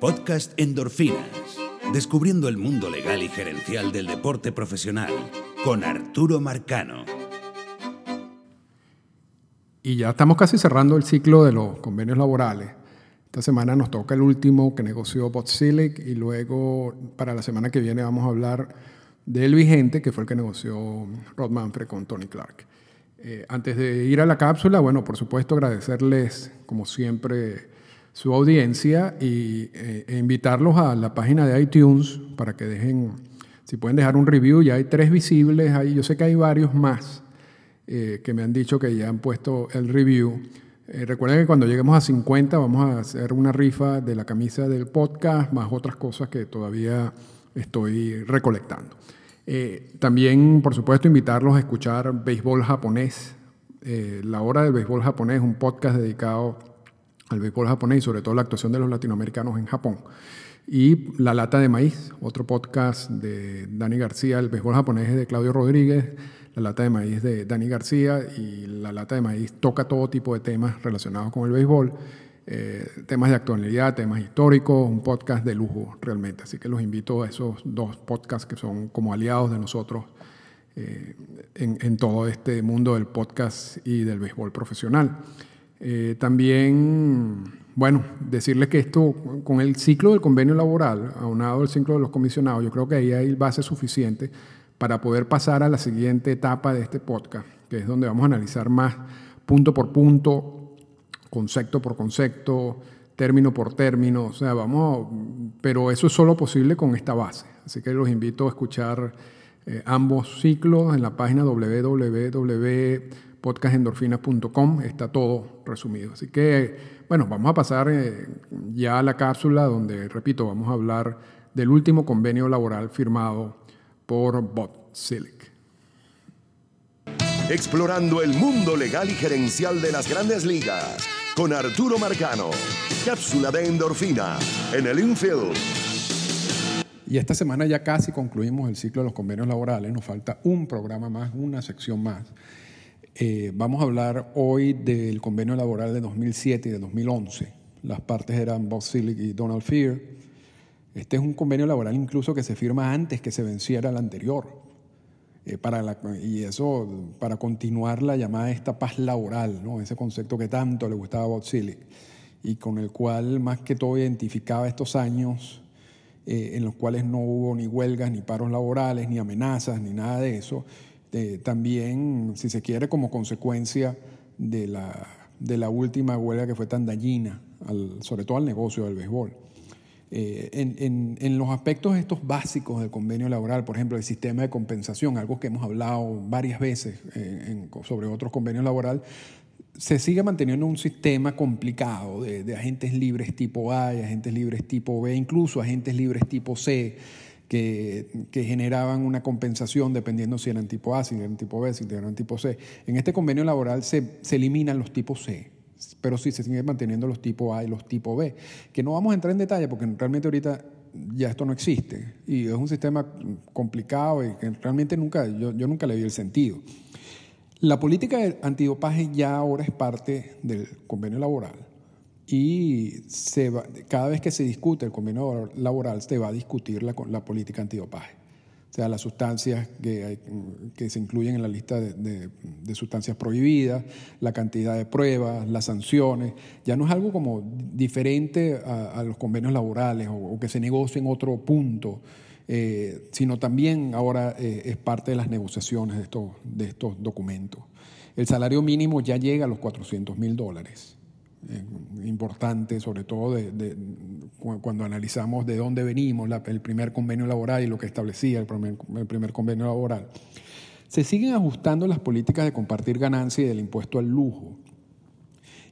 Podcast Endorfinas. Descubriendo el mundo legal y gerencial del deporte profesional con Arturo Marcano. Y ya estamos casi cerrando el ciclo de los convenios laborales. Esta semana nos toca el último que negoció Botsilic y luego para la semana que viene vamos a hablar del vigente que fue el que negoció Rod Manfred con Tony Clark. Eh, antes de ir a la cápsula, bueno, por supuesto agradecerles como siempre su audiencia y eh, e invitarlos a la página de iTunes para que dejen, si pueden dejar un review, ya hay tres visibles, ahí, yo sé que hay varios más eh, que me han dicho que ya han puesto el review. Eh, recuerden que cuando lleguemos a 50 vamos a hacer una rifa de la camisa del podcast, más otras cosas que todavía estoy recolectando. también, por supuesto, invitarlos a escuchar Béisbol Japonés. la Hora del Béisbol Japonés, un podcast dedicado al béisbol japonés y sobre todo la actuación de los latinoamericanos en Japón. Y La Lata de Maíz, otro podcast de Dani García, el béisbol japonés de Claudio Rodríguez, La Lata de Maíz de Dani García y La Lata de Maíz toca todo tipo de temas relacionados con el béisbol, eh, temas de actualidad, temas históricos, un podcast de lujo realmente. Así que los invito a esos dos podcasts que son como aliados de nosotros eh, en, en todo este mundo del podcast y del béisbol profesional. Eh, también, bueno, decirles que esto, con el ciclo del convenio laboral, aunado al ciclo de los comisionados, yo creo que ahí hay base suficiente para poder pasar a la siguiente etapa de este podcast, que es donde vamos a analizar más punto por punto, concepto por concepto, término por término, o sea, vamos, pero eso es solo posible con esta base. Así que los invito a escuchar eh, ambos ciclos en la página www podcastendorfinas.com, está todo resumido. Así que, bueno, vamos a pasar eh, ya a la cápsula donde, repito, vamos a hablar del último convenio laboral firmado por Bob Silic. Explorando el mundo legal y gerencial de las grandes ligas con Arturo Marcano. Cápsula de endorfina en el infield. Y esta semana ya casi concluimos el ciclo de los convenios laborales. Nos falta un programa más, una sección más. Eh, vamos a hablar hoy del convenio laboral de 2007 y de 2011. Las partes eran Bob Silic y Donald Fear. Este es un convenio laboral incluso que se firma antes que se venciera el anterior. Eh, y eso para continuar la llamada esta paz laboral, ¿no? ese concepto que tanto le gustaba a Bob Silic y con el cual más que todo identificaba estos años eh, en los cuales no hubo ni huelgas, ni paros laborales, ni amenazas, ni nada de eso, eh, también, si se quiere, como consecuencia de la, de la última huelga que fue tan dañina, sobre todo al negocio del béisbol. Eh, en, en, los aspectos estos básicos del convenio laboral, por ejemplo, el sistema de compensación, algo que hemos hablado varias veces eh, sobre otros convenios laborales, se sigue manteniendo un sistema complicado de, de agentes libres tipo A y agentes libres tipo B, incluso agentes libres tipo C que, generaban una compensación dependiendo si eran tipo A, si eran tipo B, si eran tipo C. En este convenio laboral se, eliminan los tipos C, pero sí se siguen manteniendo los tipos A y los tipos B, que no vamos a entrar en detalle porque realmente ahorita ya esto no existe y es un sistema complicado y que realmente nunca, yo, yo nunca le vi el sentido. La política de antidopaje ya ahora es parte del convenio laboral y se cada vez que se discute el convenio laboral se va a discutir la, la política antidopaje. O sea, las sustancias que, se incluyen en la lista de, de, sustancias prohibidas, la cantidad de pruebas, las sanciones. Ya no es algo como diferente a, los convenios laborales o, que se negocie en otro punto, eh, sino también ahora eh, es parte de las negociaciones de estos, de estos documentos. El salario mínimo ya llega a los 400 mil dólares. Eh, importante, sobre todo de, cuando analizamos de dónde venimos, el primer convenio laboral y lo que establecía el primer, el primer convenio laboral. Se siguen ajustando las políticas de compartir ganancia y del impuesto al lujo.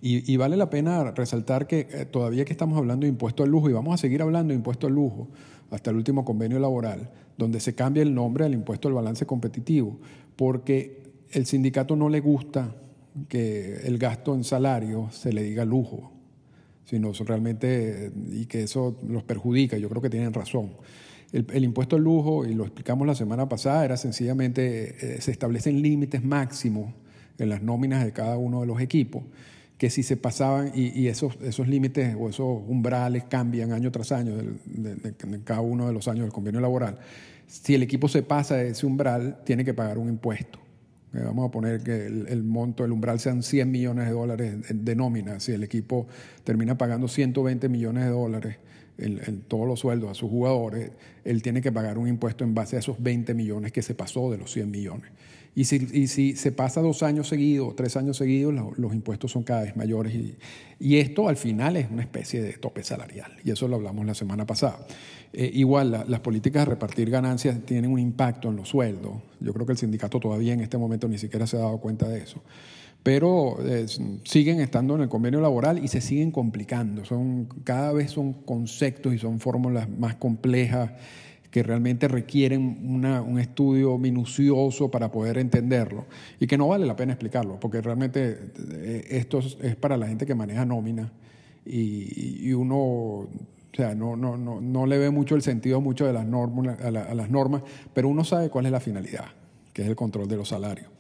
Y, vale la pena resaltar que eh, todavía que estamos hablando de impuesto al lujo, y vamos a seguir hablando de impuesto al lujo hasta el último convenio laboral, donde se cambia el nombre al impuesto al balance competitivo, porque el sindicato no le gusta que el gasto en salario se le diga lujo, sino realmente, y que eso los perjudica, yo creo que tienen razón. El, impuesto al lujo, y lo explicamos la semana pasada, era sencillamente, eh, se establecen límites máximos en las nóminas de cada uno de los equipos, que si se pasaban y, esos, esos límites o esos umbrales cambian año tras año de, cada uno de los años del convenio laboral, si el equipo se pasa de ese umbral, tiene que pagar un impuesto. Eh, vamos a poner que el, monto, el umbral sean 100 millones de dólares de nómina. Si el equipo termina pagando 120 millones de dólares en, todos los sueldos a sus jugadores, él tiene que pagar un impuesto en base a esos 20 millones que se pasó de los 100 millones. Y si, si se pasa dos años seguidos, tres años seguidos, los, impuestos son cada vez mayores. Y, esto al final es una especie de tope salarial. Y eso lo hablamos la semana pasada. Eh, igual, las políticas de repartir ganancias tienen un impacto en los sueldos. Yo creo que el sindicato todavía en este momento ni siquiera se ha dado cuenta de eso pero eh, siguen estando en el convenio laboral y se siguen complicando. Son, cada vez son conceptos y son fórmulas más complejas que realmente requieren un estudio minucioso para poder entenderlo y que no vale la pena explicarlo, porque realmente eh, esto es para la gente que maneja nómina y, uno o sea, no, no, no, no, le ve mucho el sentido mucho de las normas, a las normas, pero uno sabe cuál es la finalidad, que es el control de los salarios.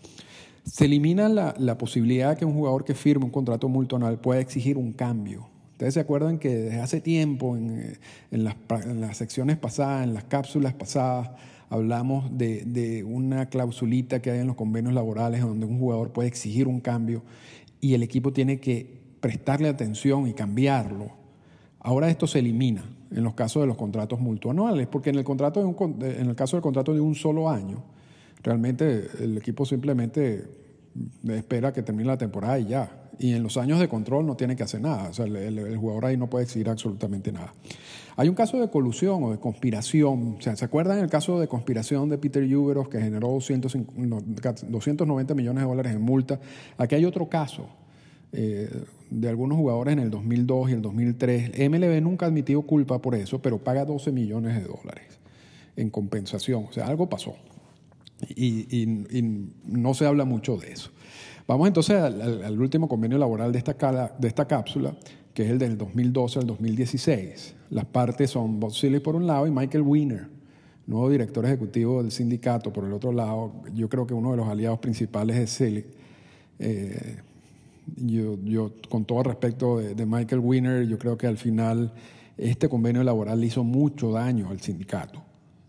Se elimina la, posibilidad de que un jugador que firme un contrato multonal pueda exigir un cambio. Ustedes se acuerdan que desde hace tiempo, en, las, secciones pasadas, en las cápsulas pasadas, hablamos de, una clausulita que hay en los convenios laborales donde un jugador puede exigir un cambio y el equipo tiene que prestarle atención y cambiarlo. Ahora esto se elimina en los casos de los contratos multianuales, porque en el, contrato en el caso del contrato de un solo año, Realmente el equipo simplemente espera que termine la temporada y ya. Y en los años de control no tiene que hacer nada. O sea, el, jugador ahí no puede exigir absolutamente nada. Hay un caso de colusión o de conspiración. O sea, ¿se acuerdan el caso de conspiración de Peter Juberos que generó 290 millones de dólares en multa? Aquí hay otro caso eh, de algunos jugadores en el 2002 y el 2003. MLB nunca ha admitido culpa por eso, pero paga 12 millones de dólares en compensación. O sea, algo pasó y, no se habla mucho de eso. Vamos entonces al, último convenio laboral de esta, de esta cápsula, que es el del 2012 al 2016. Las partes son Bob Silly por un lado y Michael Wiener, nuevo director ejecutivo del sindicato por el otro lado. Yo creo que uno de los aliados principales es Silly. Eh, yo, yo, con todo respecto de, de Michael Wiener, yo creo que al final este convenio laboral hizo mucho daño al sindicato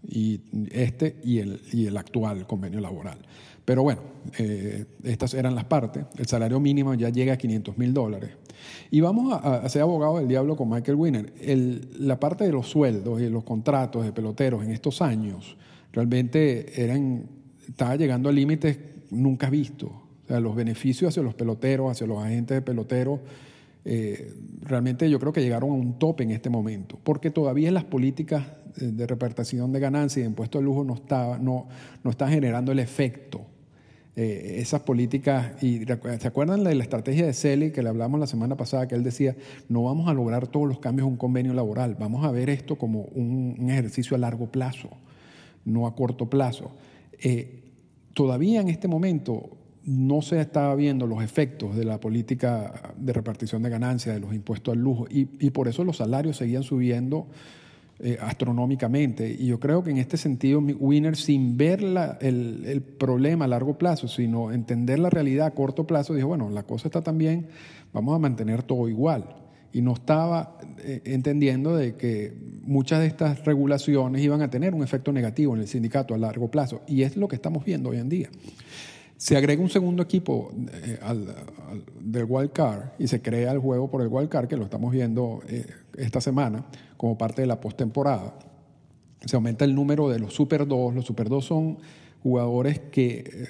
y este y el, y el actual convenio laboral. Pero bueno, eh, estas eran las partes. El salario mínimo ya llega a 500 mil dólares. Y vamos a, ser abogado del diablo con Michael Winner. La parte de los sueldos y los contratos de peloteros en estos años realmente eran, estaba llegando a límites nunca vistos. O sea, los beneficios hacia los peloteros, hacia los agentes de peloteros, eh, realmente yo creo que llegaron a un tope en este momento, porque todavía las políticas de repartición de ganancias y de impuestos de lujo no está, no, no está generando el efecto. Eh, esas políticas, y ¿se acuerdan de la estrategia de Celi que le hablamos la semana pasada, que él decía, no vamos a lograr todos los cambios en un convenio laboral, vamos a ver esto como un, ejercicio a largo plazo, no a corto plazo. Eh, todavía en este momento no se estaba viendo los efectos de la política de repartición de ganancias, de los impuestos al lujo, y, por eso los salarios seguían subiendo eh, astronómicamente. Y yo creo que en este sentido, Winner, sin ver el, problema a largo plazo, sino entender la realidad a corto plazo, dijo, bueno, la cosa está tan bien, vamos a mantener todo igual. Y no estaba eh, entendiendo de que muchas de estas regulaciones iban a tener un efecto negativo en el sindicato a largo plazo. Y es lo que estamos viendo hoy en día. Se agrega un segundo equipo eh, del wild card y se crea el juego por el wild card, que lo estamos viendo esta semana como parte de la postemporada. Se aumenta el número de los Super 2. Los Super 2 son jugadores que eh,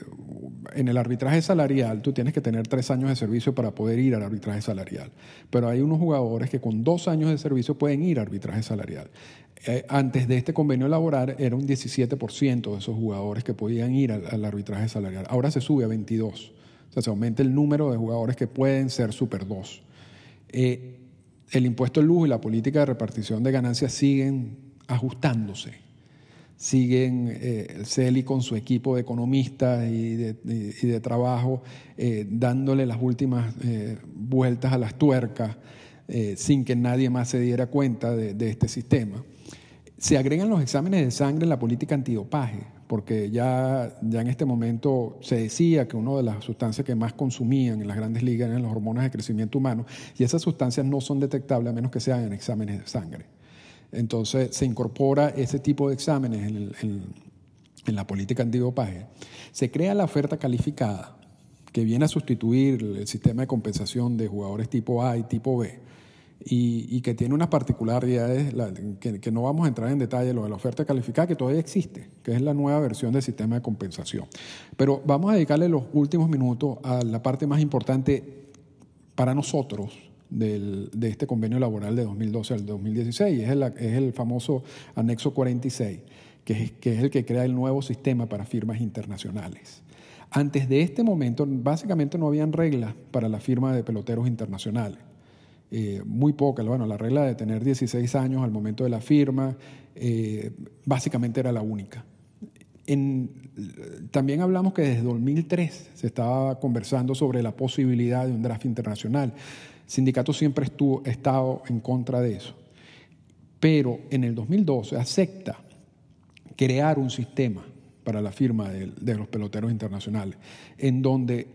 en el arbitraje salarial tú tienes que tener tres años de servicio para poder ir al arbitraje salarial. Pero hay unos jugadores que con dos años de servicio pueden ir al arbitraje salarial. Eh, antes de este convenio laboral era un 17% de esos jugadores que podían ir al, arbitraje salarial. Ahora se sube a 22. O sea, se aumenta el número de jugadores que pueden ser Super 2. Eh, el impuesto al lujo y la política de repartición de ganancias siguen ajustándose. Siguen eh, el CELI con su equipo de economistas y de, trabajo dándole las últimas vueltas a las tuercas sin que nadie más se diera cuenta de este sistema. Se agregan los exámenes de sangre en la política antidopaje, porque ya, ya en este momento se decía que una de las sustancias que más consumían en las grandes ligas eran las hormonas de crecimiento humano, y esas sustancias no son detectables a menos que sean en exámenes de sangre. Entonces se incorpora ese tipo de exámenes en, en la política antidopaje. Se crea la oferta calificada, que viene a sustituir el sistema de compensación de jugadores tipo A y tipo B, y, que tiene unas particularidades que, no vamos a entrar en detalle, lo de la oferta calificada, que todavía existe, que es la nueva versión del sistema de compensación. Pero vamos a dedicarle los últimos minutos a la parte más importante para nosotros de este convenio laboral de 2012 al 2016, es el, es el famoso anexo 46, que es, que es el que crea el nuevo sistema para firmas internacionales. Antes de este momento, básicamente no habían reglas para la firma de peloteros internacionales. Eh, muy pocas. Bueno, la regla de tener 16 años al momento de la firma, eh, básicamente era la única. también hablamos que desde 2003 se estaba conversando sobre la posibilidad de un draft internacional. Sindicato siempre estuvo, estado en contra de eso. Pero en el 2012 acepta crear un sistema para la firma de, los peloteros internacionales, en donde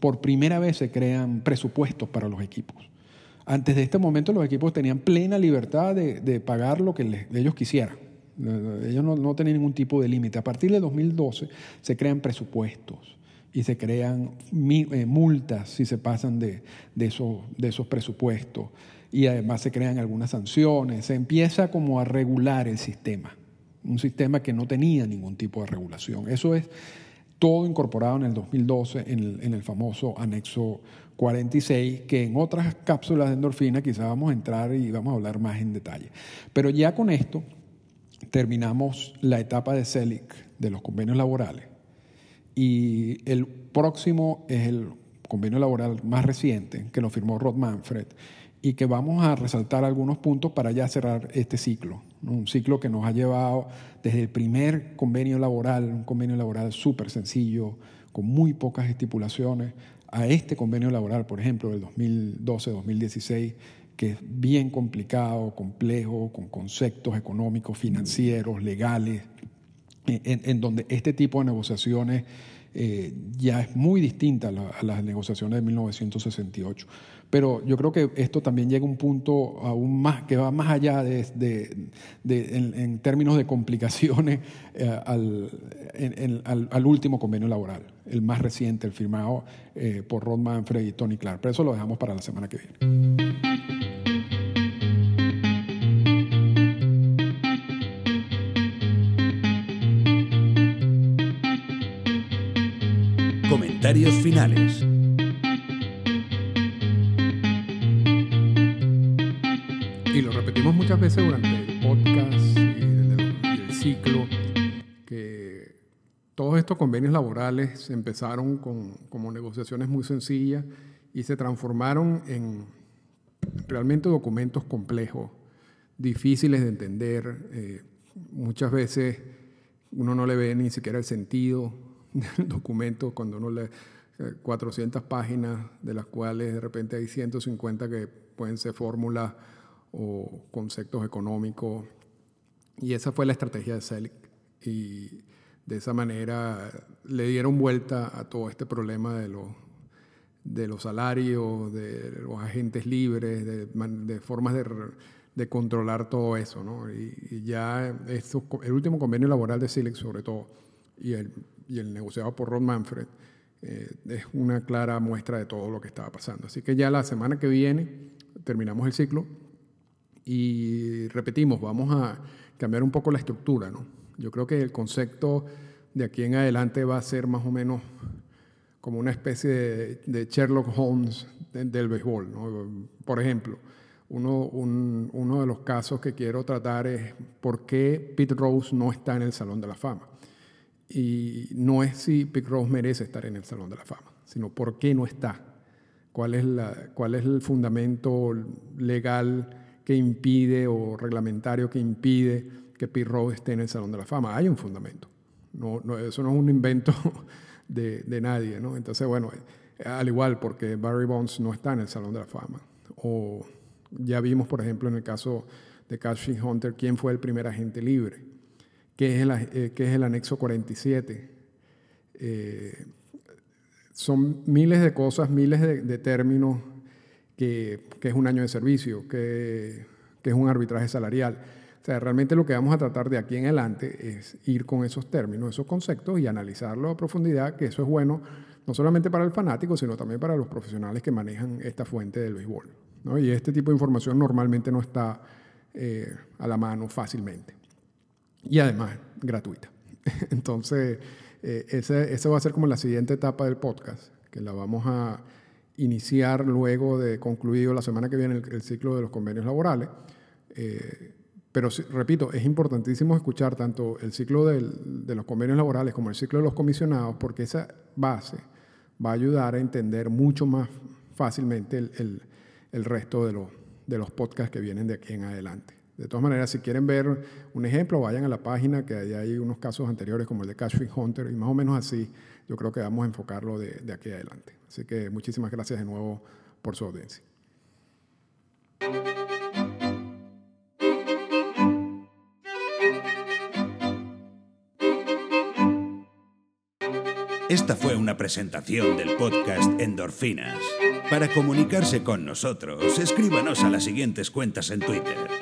por primera vez se crean presupuestos para los equipos. Antes de este momento los equipos tenían plena libertad de, pagar lo que ellos quisieran. Ellos no, tenían ningún tipo de límite. A partir de 2012 se crean presupuestos y se crean eh, multas si se pasan de, esos, presupuestos. Y además se crean algunas sanciones. Se empieza como a regular el sistema. Un sistema que no tenía ningún tipo de regulación. Eso es todo incorporado en el 2012 en el, en el famoso anexo 46, que en otras cápsulas de endorfina quizás vamos a entrar y vamos a hablar más en detalle. Pero ya con esto terminamos la etapa de CELIC de los convenios laborales y el próximo es el convenio laboral más reciente que lo firmó Rod Manfred y que vamos a resaltar algunos puntos para ya cerrar este ciclo. Un ciclo que nos ha llevado desde el primer convenio laboral, un convenio laboral súper sencillo, con muy pocas estipulaciones, a este convenio laboral, por ejemplo, del 2012-2016, que es bien complicado, complejo, con conceptos económicos, financieros, legales, en, donde este tipo de negociaciones eh, ya es muy distinta a, las negociaciones de 1968. Pero yo creo que esto también llega a un punto aún más, que va más allá de, en, términos de complicaciones eh, al, último convenio laboral, el más reciente, el firmado eh, por Ron Manfred y Tony Clark. Pero eso lo dejamos para la semana que viene. Comentarios finales. Y lo repetimos muchas veces durante el podcast y el, ciclo, que todos estos convenios laborales empezaron con, como negociaciones muy sencillas y se transformaron en realmente documentos complejos, difíciles de entender. Eh, muchas veces uno no le ve ni siquiera el sentido del documento cuando uno lee 400 eh, páginas, de las cuales de repente hay 150 que pueden ser fórmulas o conceptos económicos. Y esa fue la estrategia de Celic. Y de esa manera le dieron vuelta a todo este problema de los, de los salarios, de los agentes libres, de, formas de, de, controlar todo eso. ¿no? Y, ya el último convenio laboral de Celic, sobre todo, y el, y el negociado por Ron Manfred, eh, es una clara muestra de todo lo que estaba pasando. Así que ya la semana que viene terminamos el ciclo y repetimos, vamos a cambiar un poco la estructura, ¿no? Yo creo que el concepto de aquí en adelante va a ser más o menos como una especie de, Sherlock Holmes del béisbol, Por ejemplo, uno, uno de los casos que quiero tratar es por qué Pete Rose no está en el Salón de la Fama. Y no es si Pete Rose merece estar en el Salón de la Fama, sino por qué no está. ¿Cuál es, la, cuál es el fundamento legal que impide o reglamentario que impide que Pete Rose esté en el Salón de la Fama. Hay un fundamento. No, no, eso no es un invento de, de, nadie. ¿no? Entonces, bueno, al igual porque Barry Bonds no está en el Salón de la Fama. O ya vimos, por ejemplo, en el caso de Cashing Hunter, quién fue el primer agente libre, qué es el, eh, qué es el anexo 47. Eh, son miles de cosas, miles de, términos que, que, es un año de servicio, que, que es un arbitraje salarial. O sea, realmente lo que vamos a tratar de aquí en adelante es ir con esos términos, esos conceptos y analizarlo a profundidad, que eso es bueno no solamente para el fanático, sino también para los profesionales que manejan esta fuente del béisbol. ¿no? Y este tipo de información normalmente no está eh, a la mano fácilmente. Y además, gratuita. Entonces, eh, esa va a ser como la siguiente etapa del podcast, que la vamos a iniciar luego de concluido la semana que viene el, ciclo de los convenios laborales. Eh, pero repito, es importantísimo escuchar tanto el ciclo de los convenios laborales como el ciclo de los comisionados, porque esa base va a ayudar a entender mucho más fácilmente el, el, resto de, los, de los podcasts que vienen de aquí en adelante. De todas maneras, si quieren ver un ejemplo, vayan a la página, que hay, hay unos casos anteriores como el de Cashfin Hunter, y más o menos así yo creo que vamos a enfocarlo de, de aquí adelante. Así que muchísimas gracias de nuevo por su audiencia. Esta fue una presentación del podcast Endorfinas. Para comunicarse con nosotros, escríbanos a las siguientes cuentas en Twitter.